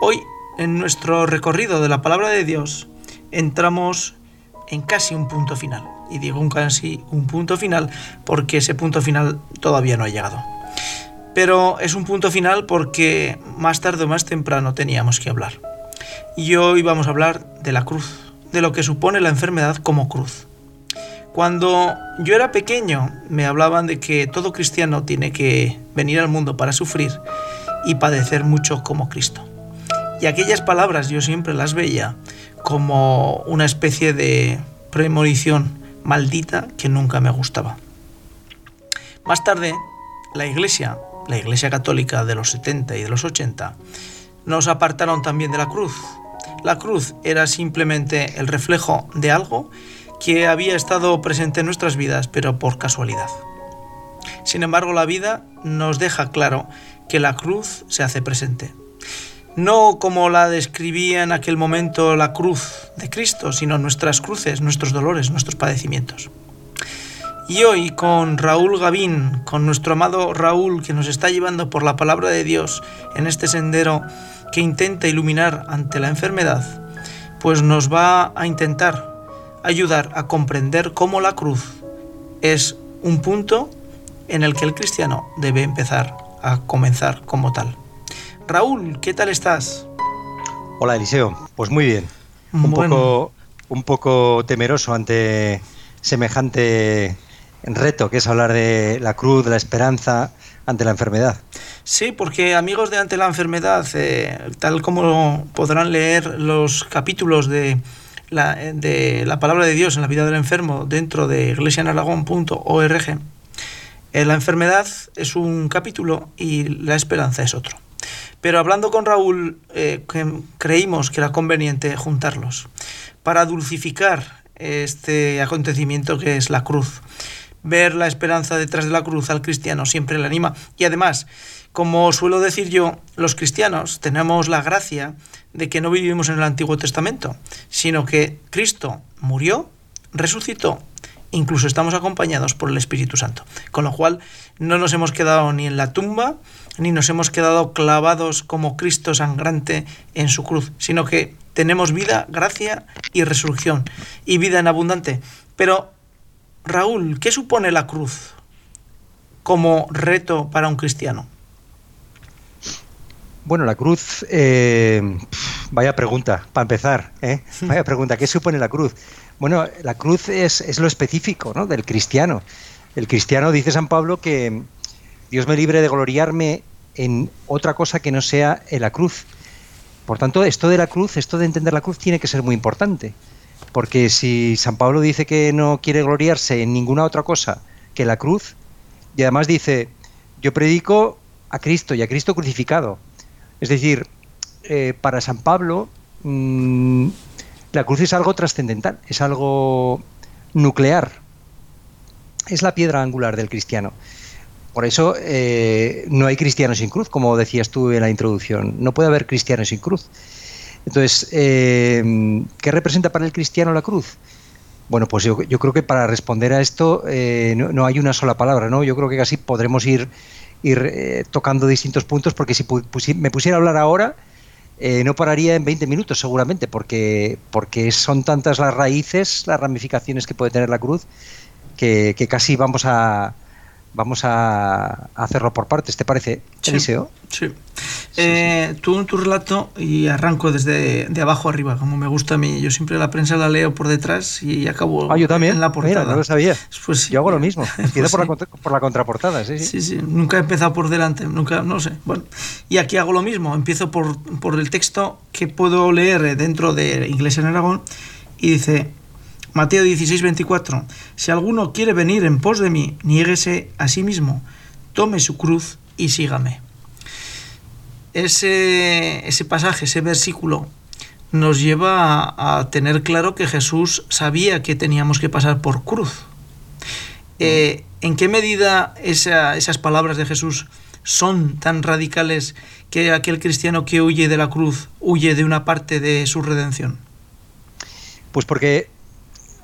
Hoy, en nuestro recorrido de la palabra de Dios, entramos en casi un punto final. Y digo un casi un punto final porque ese punto final todavía no ha llegado. Pero es un punto final porque más tarde o más temprano teníamos que hablar. Y hoy vamos a hablar de la cruz, de lo que supone la enfermedad como cruz. Cuando yo era pequeño me hablaban de que todo cristiano tiene que venir al mundo para sufrir y padecer mucho como Cristo. Y aquellas palabras yo siempre las veía como una especie de premonición maldita que nunca me gustaba. Más tarde, la Iglesia, la Iglesia Católica de los 70 y de los 80, nos apartaron también de la cruz. La cruz era simplemente el reflejo de algo que había estado presente en nuestras vidas, pero por casualidad. Sin embargo, la vida nos deja claro que la cruz se hace presente. No como la describía en aquel momento la cruz de Cristo, sino nuestras cruces, nuestros dolores, nuestros padecimientos. Y hoy con Raúl Gavín, con nuestro amado Raúl que nos está llevando por la palabra de Dios en este sendero que intenta iluminar ante la enfermedad, pues nos va a intentar ayudar a comprender cómo la cruz es un punto en el que el cristiano debe empezar a comenzar como tal. Raúl, ¿qué tal estás? Hola Eliseo, pues muy bien. Un, poco, un poco temeroso ante semejante reto que es hablar de la cruz, de la esperanza ante la enfermedad. Sí, porque amigos de Ante la Enfermedad, eh, tal como podrán leer los capítulos de la, de la palabra de Dios en la vida del enfermo dentro de iglesianaragón.org, eh, la enfermedad es un capítulo y la esperanza es otro. Pero hablando con Raúl, eh, creímos que era conveniente juntarlos para dulcificar este acontecimiento que es la cruz. Ver la esperanza detrás de la cruz al cristiano siempre le anima. Y además, como suelo decir yo, los cristianos tenemos la gracia de que no vivimos en el Antiguo Testamento, sino que Cristo murió, resucitó, incluso estamos acompañados por el Espíritu Santo. Con lo cual no nos hemos quedado ni en la tumba, ni nos hemos quedado clavados como Cristo sangrante en su cruz, sino que tenemos vida, gracia y resurrección, y vida en abundante. Pero, Raúl, ¿qué supone la cruz como reto para un cristiano? Bueno, la cruz, eh, vaya pregunta, para empezar, ¿eh? vaya pregunta, ¿qué supone la cruz? Bueno, la cruz es, lo específico ¿no? del cristiano. El cristiano, dice San Pablo, que Dios me libre de gloriarme en otra cosa que no sea en la cruz. Por tanto, esto de la cruz, esto de entender la cruz tiene que ser muy importante. Porque si San Pablo dice que no quiere gloriarse en ninguna otra cosa que la cruz, y además dice, yo predico a Cristo y a Cristo crucificado, es decir, eh, para San Pablo, mm, la cruz es algo trascendental, es algo nuclear, es la piedra angular del cristiano. Por eso eh, no hay cristiano sin cruz, como decías tú en la introducción. No puede haber cristiano sin cruz. Entonces, eh, ¿qué representa para el cristiano la cruz? Bueno, pues yo, creo que para responder a esto no, no, hay una sola palabra, ¿no? Yo creo que casi podremos ir eh, tocando distintos puntos, porque si me pusiera a hablar ahora, eh, no pararía en 20 minutos seguramente, porque, porque son tantas las raíces, las ramificaciones que puede tener la cruz, que casi vamos a, vamos a hacerlo por partes, ¿te parece, Eliseo? Sí. Eh, tú en tu relato, y arranco desde de abajo arriba, como me gusta a mí. Yo siempre la prensa la leo por detrás y acabo ah, yo también. en la portada. no lo sabía. Pues yo hago lo mismo. Empiezo por, la, por, la, contraportada, sí, sí. Sí, Nunca he empezado por delante, nunca, no sé. Bueno, y aquí hago lo mismo. Empiezo por, por el texto que puedo leer dentro de Iglesia en Aragón y dice Mateo 16, 24. Si alguno quiere venir en pos de mí, niéguese a sí mismo, tome su cruz y sígame. ese, ese pasaje, ese versículo, nos lleva a, tener claro que Jesús sabía que teníamos que pasar por cruz. Eh, ¿En qué medida esa, esas palabras de Jesús son tan radicales que aquel cristiano que huye de la cruz huye de una parte de su redención? Pues porque,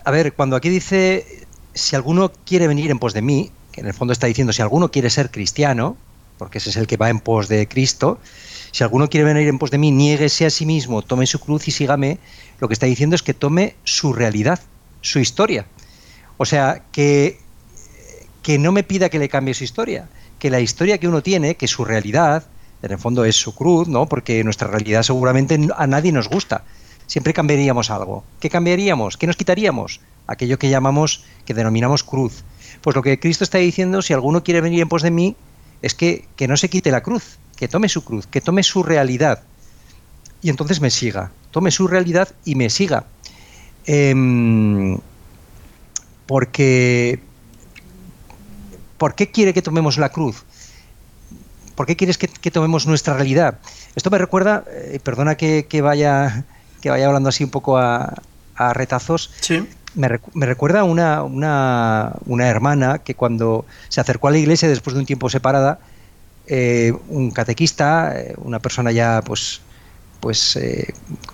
a ver, cuando aquí dice, si alguno quiere venir en pos de mí, que en el fondo está diciendo, si alguno quiere ser cristiano, porque ese es el que va en pos de Cristo, si alguno quiere venir en pos de mí, niéguese a sí mismo, tome su cruz y sígame, lo que está diciendo es que tome su realidad, su historia. O sea, que, que no me pida que le cambie su historia, que la historia que uno tiene, que su realidad, en el fondo es su cruz, ¿no? Porque nuestra realidad seguramente a nadie nos gusta. Siempre cambiaríamos algo. ¿Qué cambiaríamos? ¿Qué nos quitaríamos? Aquello que llamamos, que denominamos cruz. Pues lo que Cristo está diciendo, si alguno quiere venir en pos de mí, es que, que no se quite la cruz, que tome su cruz, que tome su realidad y entonces me siga. Tome su realidad y me siga. Eh, porque, ¿por qué quiere que tomemos la cruz? ¿Por qué quieres que, tomemos nuestra realidad? Esto me recuerda, eh, perdona que, vaya, que vaya hablando así un poco a, a retazos. Sí. Me, recu me, recuerda una, una, una, hermana que cuando se acercó a la iglesia después de un tiempo separada, eh, un catequista, eh, una persona ya pues, pues eh,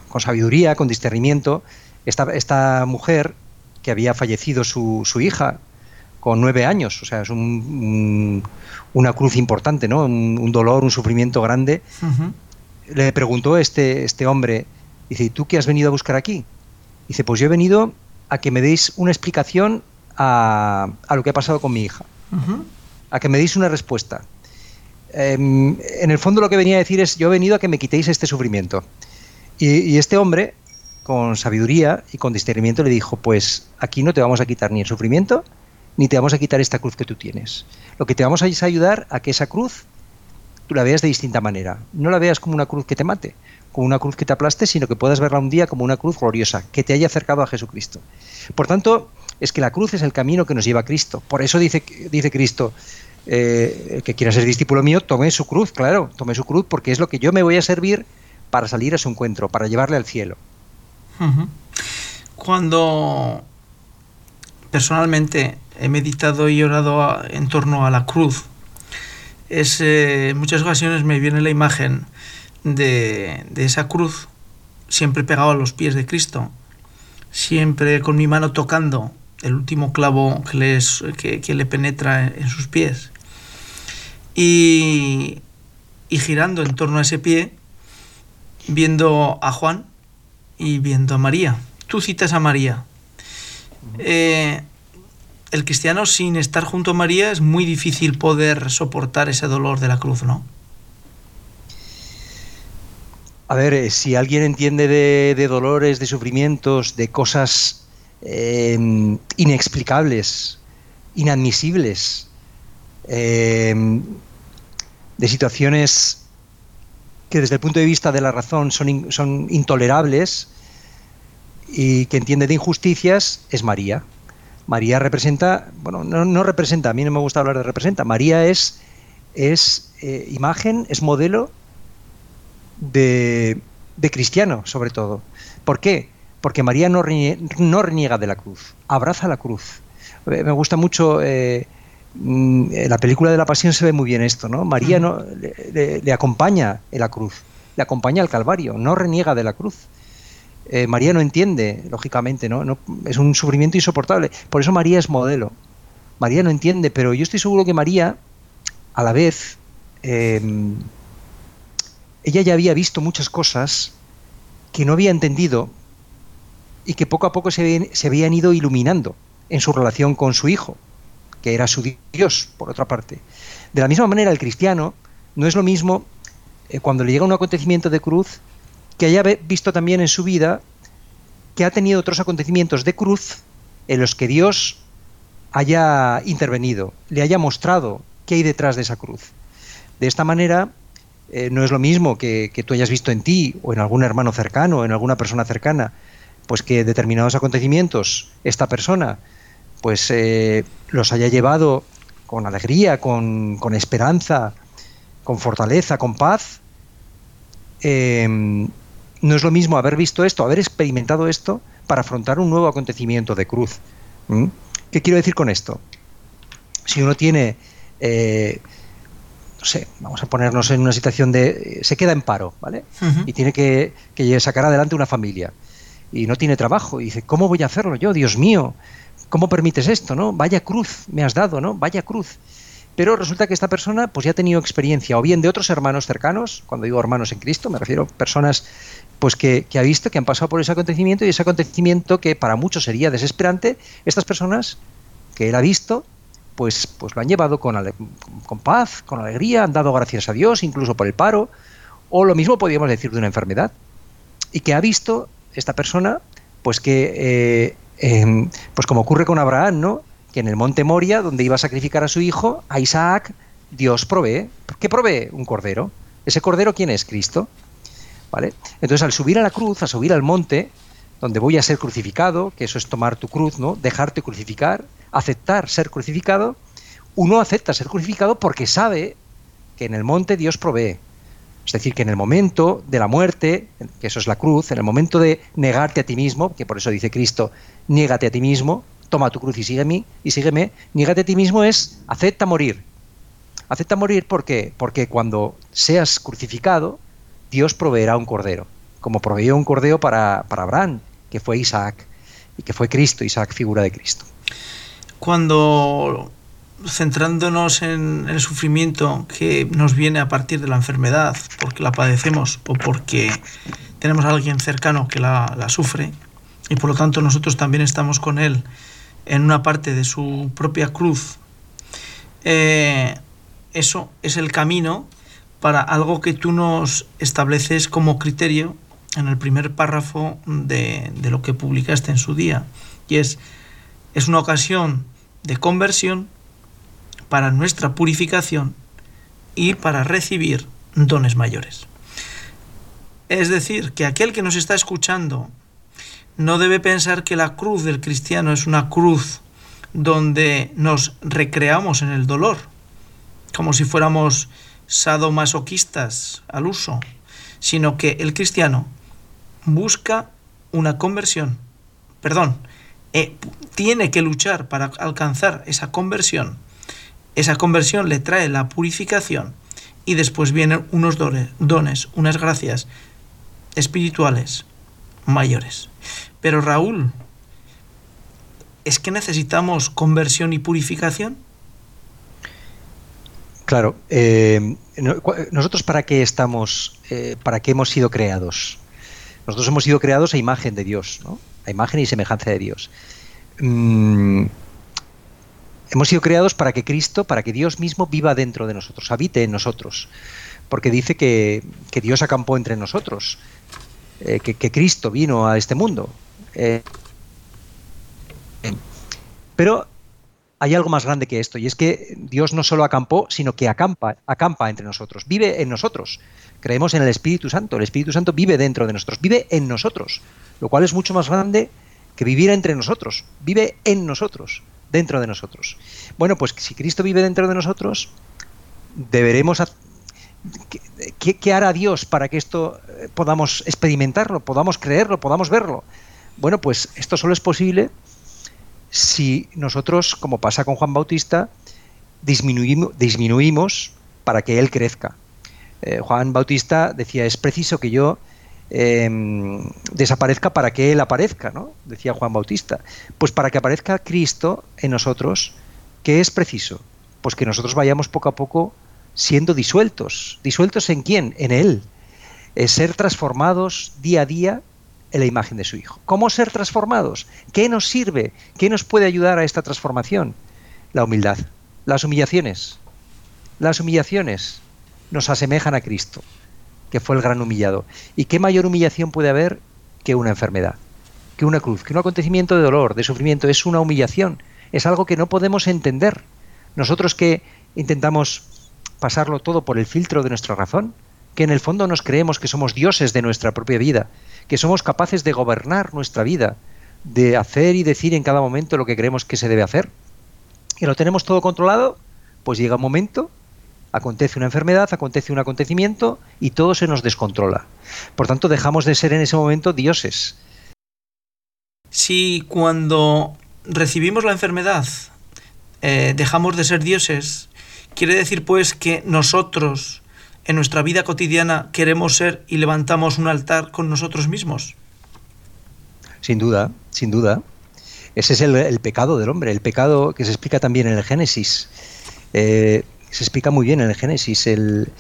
con sabiduría, con discernimiento, esta, esta mujer que había fallecido su, su, hija con nueve años, o sea, es un, un, una cruz importante, ¿no? Un, un, dolor, un sufrimiento grande. Uh -huh. Le preguntó este, este hombre, dice, ¿y tú qué has venido a buscar aquí? Dice, pues yo he venido a que me deis una explicación a, a lo que ha pasado con mi hija, uh -huh. a que me deis una respuesta. Eh, en el fondo lo que venía a decir es, yo he venido a que me quitéis este sufrimiento. Y, y, este hombre, con sabiduría y con discernimiento, le dijo, pues aquí no te vamos a quitar ni el sufrimiento, ni te vamos a quitar esta cruz que tú tienes. Lo que te vamos a es a ayudar a que esa cruz tú la veas de distinta manera. No la veas como una cruz que te mate, como una cruz que te aplaste, sino que puedas verla un día como una cruz gloriosa, que te haya acercado a Jesucristo. Por tanto, es que la cruz es el camino que nos lleva a Cristo. Por eso dice, dice Cristo, eh, que quiera ser discípulo mío, tome su cruz, claro, tome su cruz, porque es lo que yo me voy a servir para salir a su encuentro, para llevarle al cielo. Cuando personalmente he meditado y orado en torno a la cruz, es, eh, en muchas ocasiones me viene la imagen de, de, esa cruz siempre pegado a los pies de Cristo, siempre con mi mano tocando el último clavo que, les, que, que le penetra en, en sus pies y, y girando en torno a ese pie, viendo a Juan y viendo a María. Tú citas a María. Eh, el cristiano sin estar junto a María es muy difícil poder soportar ese dolor de la cruz, ¿no? A ver, eh, si alguien entiende de, dolores, de sufrimientos, de cosas eh, inexplicables, inadmisibles, eh, de situaciones que desde el punto de vista de la razón son intolerables y que entiende de injusticias, es María. María representa, bueno, no, no, representa, a mí no me gusta hablar de representa, María es, es eh, imagen, es modelo de, de, cristiano, sobre todo. ¿Por qué? Porque María no, reniega, no reniega de la cruz, abraza la cruz. Eh, me gusta mucho, eh, mm, en la película de la Pasión se ve muy bien esto, ¿no? María no, le, le, le acompaña en la cruz, le acompaña al Calvario, no reniega de la cruz eh, María no entiende, lógicamente, ¿no? Es un sufrimiento insoportable. Por eso María es modelo. María no entiende, pero yo estoy seguro que María, a la vez, eh, ella ya había visto muchas cosas que no había entendido y que poco a poco se se habían ido iluminando en su relación con su hijo, que era su Dios, por otra parte. De la misma manera, el cristiano no es lo mismo eh, cuando le llega un acontecimiento de cruz que haya visto también en su vida que ha tenido otros acontecimientos de cruz en los que Dios haya intervenido, le haya mostrado qué hay detrás de esa cruz. De esta manera, eh, no es lo mismo que, tú hayas visto en ti o en algún hermano cercano, en alguna persona cercana, pues que determinados acontecimientos, esta persona, pues eh, los haya llevado con alegría, con, con esperanza, con fortaleza, con paz, em, no es lo mismo haber visto esto, haber experimentado esto, para afrontar un nuevo acontecimiento de cruz. ¿Qué quiero decir con esto? Si uno tiene, eh, no sé, vamos a ponernos en una situación de, se queda en paro, ¿vale? Y tiene que, que, sacar adelante una familia y no tiene trabajo y dice, ¿cómo voy a hacerlo yo? Dios mío, ¿cómo permites esto? ¿No? Vaya cruz me has dado, ¿no? Vaya cruz. Pero resulta que esta persona pues ya ha tenido experiencia o bien de otros hermanos cercanos, cuando digo hermanos en Cristo, me refiero a personas pues que, ha visto, que han pasado por ese acontecimiento y ese acontecimiento que para muchos sería desesperante, estas personas que él ha visto, pues, pues lo han llevado con, con paz, con alegría, han dado gracias a Dios, incluso por el paro, o lo mismo podríamos decir de una enfermedad, y que ha visto esta persona, pues que, eh, em, pues como ocurre con Abraham, ¿no? Que en el monte Moria, donde iba a sacrificar a su hijo, a Isaac, Dios provee. ¿Qué provee? Un cordero. ¿Ese cordero quién es? Cristo. Entonces, al subir a la cruz, a subir al monte, donde voy a ser crucificado, que eso es tomar tu cruz, ¿no? Dejarte crucificar, aceptar ser crucificado, uno acepta ser crucificado porque sabe que en el monte Dios provee. Es decir, que en el momento de la muerte, que eso es la cruz, en el momento de negarte a ti mismo, que por eso dice Cristo, niégate a ti mismo, toma tu cruz y sígueme, y sígueme, niégate a ti mismo es acepta morir. Acepta morir porque, porque cuando seas crucificado, Dios proveerá un cordero, como proveyó un cordero para, para Abraham, que fue Isaac, y que fue Cristo, Isaac figura de Cristo. Cuando centrándonos en el sufrimiento que nos viene a partir de la enfermedad, porque la padecemos o porque tenemos a alguien cercano que la, sufre, y por lo tanto nosotros también estamos con él en una parte de su propia cruz, eh, eso es el camino para algo que tú nos estableces como criterio en el primer párrafo de, lo que publicaste en su día, y es, es una ocasión de conversión para nuestra purificación y para recibir dones mayores. Es decir, que aquel que nos está escuchando no debe pensar que la cruz del cristiano es una cruz donde nos recreamos en el dolor, como si fuéramos sadomasoquistas al uso, sino que el cristiano busca una conversión, perdón, eh, tiene que luchar para alcanzar esa conversión esa conversión le trae la purificación y después vienen unos dones, unas gracias espirituales mayores. Pero Raúl, ¿es que necesitamos conversión y purificación? Claro, eh, nosotros para qué estamos, eh, para qué hemos sido creados. Nosotros hemos sido creados a imagen de Dios, ¿no? a imagen y semejanza de Dios. Mm, Hemos sido creados para que Cristo, para que Dios mismo viva dentro de nosotros, habite en nosotros. Porque dice que, Dios acampó entre nosotros, eh, que, Cristo vino a este mundo. Pero hay algo más grande que esto, y es que Dios no solo acampó, sino que acampa, acampa entre nosotros, vive en nosotros. Creemos en el Espíritu Santo, el Espíritu Santo vive dentro de nosotros, vive en nosotros, lo cual es mucho más grande que vivir entre nosotros, vive en nosotros dentro de nosotros. Bueno, pues si Cristo vive dentro de nosotros, deberemos... ¿Qué, hará Dios para que esto eh, podamos experimentarlo, podamos creerlo, podamos verlo? Bueno, pues esto solo es posible si nosotros, como pasa con Juan Bautista, disminuimos, para que Él crezca. Eh, Juan Bautista decía, es preciso que yo Em, desaparezca para que Él aparezca, ¿no? Decía Juan Bautista. Pues para que aparezca Cristo en nosotros, ¿qué es preciso? Pues que nosotros vayamos poco a poco siendo disueltos. ¿Disueltos en quién? En Él. Ser transformados día a día en la imagen de su Hijo. ¿Cómo ser transformados? ¿Qué nos sirve? ¿Qué nos puede ayudar a esta transformación? La humildad, las humillaciones. Las humillaciones nos asemejan a Cristo que fue el gran humillado. ¿Y qué mayor humillación puede haber que una enfermedad? Que una cruz, que un acontecimiento de dolor, de sufrimiento, es una humillación, es algo que no podemos entender. Nosotros que intentamos pasarlo todo por el filtro de nuestra razón, que en el fondo nos creemos que somos dioses de nuestra propia vida, que somos capaces de gobernar nuestra vida, de hacer y decir en cada momento lo que creemos que se debe hacer, y lo tenemos todo controlado, pues llega un momento acontece una enfermedad, acontece un acontecimiento y todo se nos descontrola. Por tanto, dejamos de ser en ese momento dioses. Si cuando recibimos la enfermedad eh, dejamos de ser dioses, quiere decir pues que nosotros en nuestra vida cotidiana queremos ser y levantamos un altar con nosotros mismos. Sin duda, sin duda. Ese es el, pecado del hombre, el pecado que se explica también en el Génesis. Eh, se explica muy bien en el Génesis. El,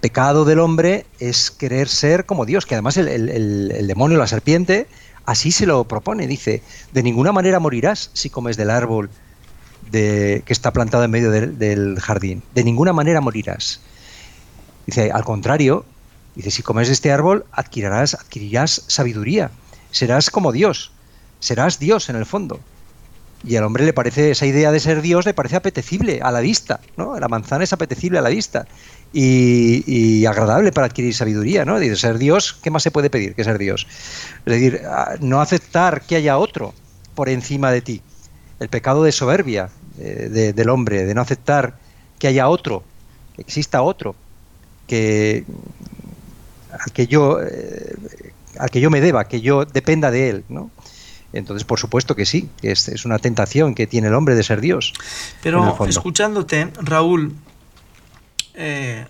pecado del hombre es querer ser como Dios, que además el, demonio, la serpiente, así se lo propone. Dice, de ninguna manera morirás si comes del árbol de, que está plantado en medio del jardín. De ninguna manera morirás. Dice, al contrario, dice, si comes de este árbol adquirirás, adquirirás sabiduría, serás como Dios, serás Dios en el fondo. Y al hombre le parece, esa idea de ser Dios le parece apetecible a la vista, ¿no? La manzana es apetecible a la vista y, agradable para adquirir sabiduría, ¿no? Dice, ser Dios, ¿qué más se puede pedir que ser Dios? Es decir, no aceptar que haya otro por encima de ti. El pecado de soberbia eh, del hombre, de no aceptar que haya otro, que exista otro, que al que yo eh, al que yo me deba, que yo dependa de él, ¿no? Entonces, por supuesto que sí, es, es una tentación que tiene el hombre de ser Dios. Pero escuchándote, Raúl, eh,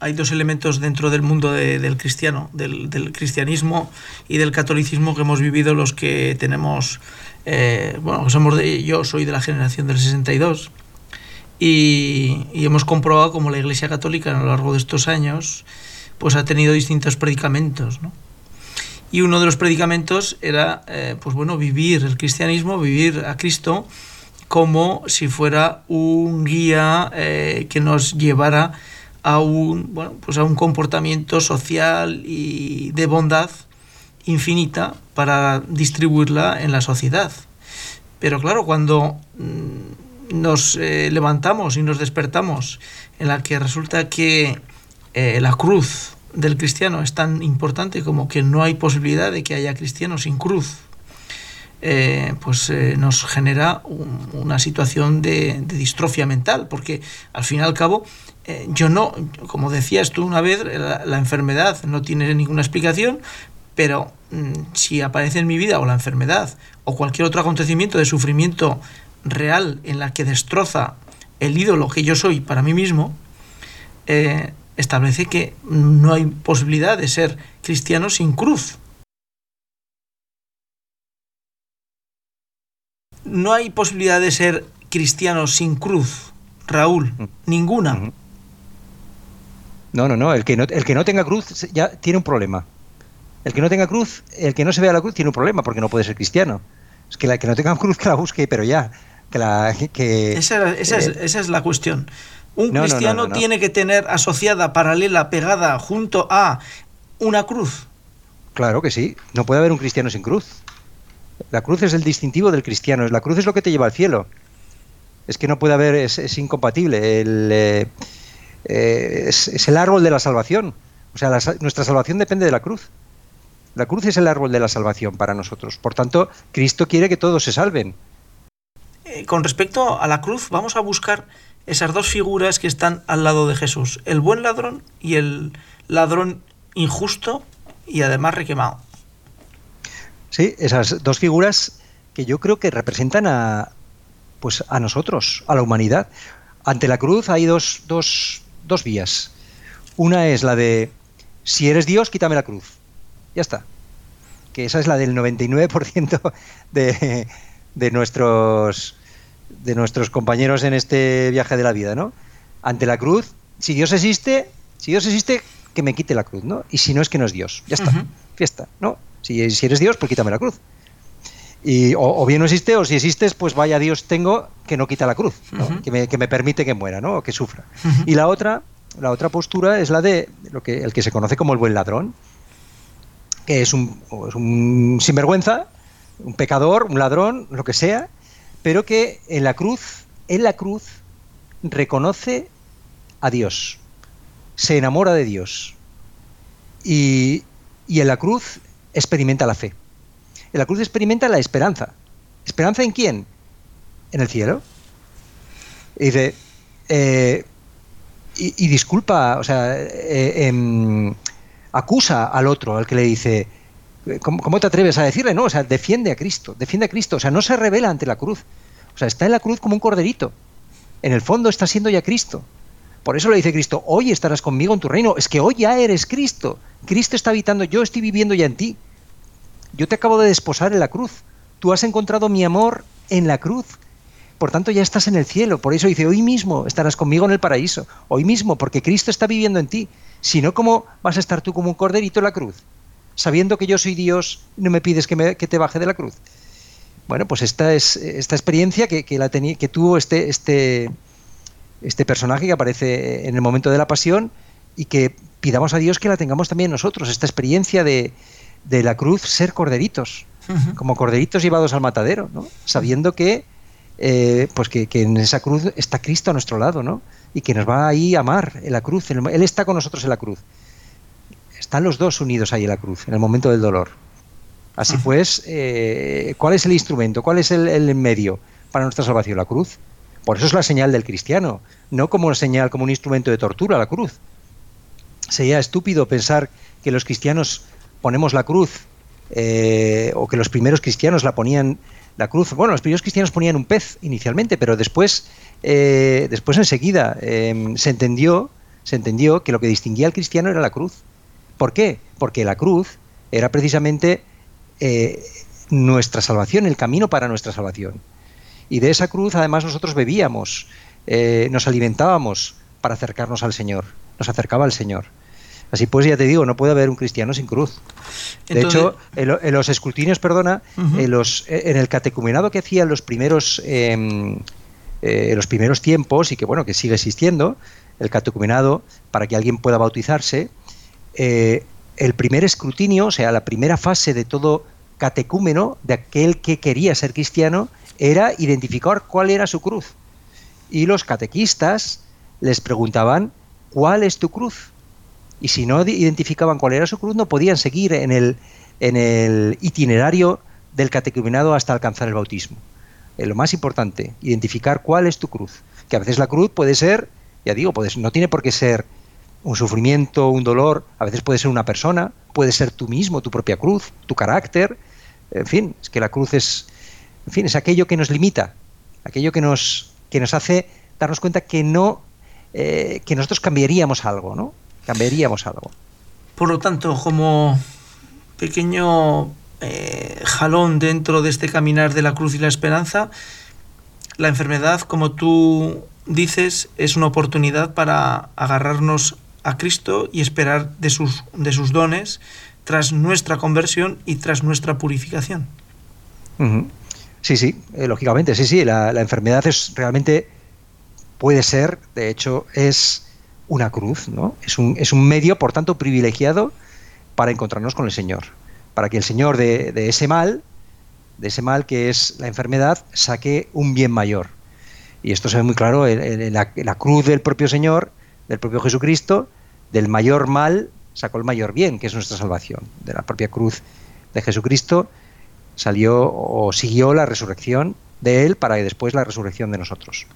hay dos elementos dentro del mundo del cristiano, del, cristianismo y del catolicismo que hemos vivido los que tenemos, eh, bueno, somos de, yo soy de la generación del 62 y, y hemos comprobado como la Iglesia Católica a lo largo de estos años pues ha tenido distintos predicamentos, ¿no? Y uno de los predicamentos era, eh, pues bueno, vivir el cristianismo, vivir a Cristo como si fuera un guía eh, que nos llevara a un, bueno, pues a un comportamiento social y de bondad infinita para distribuirla en la sociedad. Pero claro, cuando mm, nos eh, levantamos y nos despertamos en la que resulta que la cruz del cristiano es tan importante como que no hay posibilidad de que haya cristianos sin cruz, eh, pues eh, nos genera una situación de, distrofia mental, porque al fin y al cabo, eh, yo no, como decías tú una vez, la, enfermedad no tiene ninguna explicación, pero mm, si aparece en mi vida o la enfermedad o cualquier otro acontecimiento de sufrimiento real en la que destroza el ídolo que yo soy para mí mismo, establece que no hay posibilidad de ser cristiano sin cruz. No hay posibilidad de ser cristiano sin cruz, Raúl, mm. ninguna. No, no, no, el que no, el que no tenga cruz ya tiene un problema. El que no tenga cruz, el que no se vea la cruz tiene un problema porque no puede ser cristiano. Es que el que no tenga cruz que la busque, pero ya. Que la, que, esa, esa, es, esa es la cuestión. Un cristiano tiene que tener asociada, paralela, pegada, junto a una cruz. Claro que sí. No puede haber un cristiano sin cruz. La cruz es el distintivo del cristiano. La cruz es lo que te lleva al cielo. Es que no puede haber, es, incompatible. El, eh, eh, es, el árbol de la salvación. O sea, nuestra salvación depende de la cruz. La cruz es el árbol de la salvación para nosotros. Por tanto, Cristo quiere que todos se salven. Con respecto a la cruz, vamos a buscar esas dos figuras que están al lado de Jesús, el buen ladrón y el ladrón injusto y además requemado. Sí, esas dos figuras que yo creo que representan a, pues a nosotros, a la humanidad. Ante la cruz hay dos, dos, dos vías. Una es la de, si eres Dios, quítame la cruz. Ya está. Que esa es la del 99% de, de nuestros de nuestros compañeros en este viaje de la vida, ¿no? Ante la cruz, si Dios existe, si Dios existe, que me quite la cruz, ¿no? Y si no es que no es Dios, ya está, fiesta, ¿no? Si, si, eres Dios, pues quítame la cruz. Y, o, bien no existe, o si existes, pues vaya Dios tengo que no quita la cruz, que, me, que, me, permite que muera, ¿no? O que sufra. Y la otra, la otra postura es la de lo que, el que se conoce como el buen ladrón, que es un, es un sinvergüenza, un pecador, un ladrón, lo que sea, pero que en la cruz, en la cruz, reconoce a Dios, se enamora de Dios y, en la cruz experimenta la fe. En la cruz experimenta la esperanza. ¿Esperanza en quién? En el cielo. Y eh, y, disculpa, o sea, eh, em, acusa al otro, al que le dice, ¿cómo, te atreves a decirle? No, o sea, defiende a Cristo, defiende a Cristo, o sea, no se revela ante la cruz, o sea, está en la cruz como un corderito, en el fondo está siendo ya Cristo. Por eso le dice Cristo, hoy estarás conmigo en tu reino, es que hoy ya eres Cristo, Cristo está habitando, yo estoy viviendo ya en ti, yo te acabo de desposar en la cruz, tú has encontrado mi amor en la cruz, por tanto ya estás en el cielo. Por eso dice, hoy mismo estarás conmigo en el paraíso. Hoy mismo, porque Cristo está viviendo en ti. Si no, ¿cómo vas a estar tú como un corderito en la cruz? Sabiendo que yo soy Dios, no me pides que, me, te baje de la cruz. Bueno, pues esta es esta experiencia que, la que tuvo este, este, este personaje que aparece en el momento de la pasión y que pidamos a Dios que la tengamos también nosotros, esta experiencia de, de la cruz, ser corderitos, como corderitos llevados al matadero, ¿no? sabiendo que eh, pues que, en esa cruz está Cristo a nuestro lado, ¿no? Y que nos va ahí a amar en la cruz. Él está con nosotros en la cruz. Están los dos unidos ahí en la cruz, en el momento del dolor. Así pues, eh, ¿cuál es el instrumento? ¿Cuál es el, medio para nuestra salvación? La cruz. Por eso es la señal del cristiano, no como una señal, como un instrumento de tortura, la cruz. Sería estúpido pensar que los cristianos ponemos la cruz eh, o que los primeros cristianos la ponían la cruz. Bueno, los primeros cristianos ponían un pez inicialmente, pero después, eh, después enseguida se entendió, se entendió que lo que distinguía al cristiano era la cruz. ¿Por qué? Porque la cruz era precisamente eh, nuestra salvación, el camino para nuestra salvación. Y de esa cruz, además, nosotros bebíamos, eh, nos alimentábamos para acercarnos al Señor, nos acercaba al Señor. Así pues, ya te digo, no puede haber un cristiano sin cruz. De hecho, en, los escrutinios, perdona, en, los, en, el catecumenado que hacían los primeros, em, eh, los primeros tiempos y que bueno, que sigue existiendo, el catecumenado para que alguien pueda bautizarse, eh, el primer escrutinio, o sea, la primera fase de todo catecúmeno, de aquel que quería ser cristiano, era identificar cuál era su cruz. Y los catequistas les preguntaban, ¿cuál es tu cruz? y si no identificaban cuál era su cruz, no podían seguir en el, itinerario del catecumenado hasta alcanzar el bautismo. Es lo más importante, identificar cuál es tu cruz. Que a veces la cruz puede ser, ya digo, puede, no tiene por qué ser un sufrimiento, un dolor, a veces puede ser una persona, puede ser tú mismo, tu propia cruz, tu carácter, en fin, es que la cruz es, en fin, es aquello que nos limita, aquello que nos, que nos hace darnos cuenta que no, eh, que nosotros cambiaríamos algo, ¿no? cambiaríamos algo. Por lo tanto, como pequeño eh, jalón dentro de este caminar de la cruz y la esperanza, la enfermedad, como tú dices, es una oportunidad para agarrarnos a Cristo y esperar de sus, de sus dones tras nuestra conversión y tras nuestra purificación. Sí, sí, eh, lógicamente, sí, sí, la, la enfermedad es realmente, puede ser, de hecho, es una cruz, ¿no? Es un, es un medio, por tanto, privilegiado para encontrarnos con el Señor, para que el Señor de, ese mal, de ese mal que es la enfermedad, saque un bien mayor. Y esto se ve muy claro en, la, la, cruz del propio Señor, del propio Jesucristo, del mayor mal sacó el mayor bien, que es nuestra salvación. De la propia cruz de Jesucristo salió o siguió la resurrección de Él para después la resurrección de nosotros.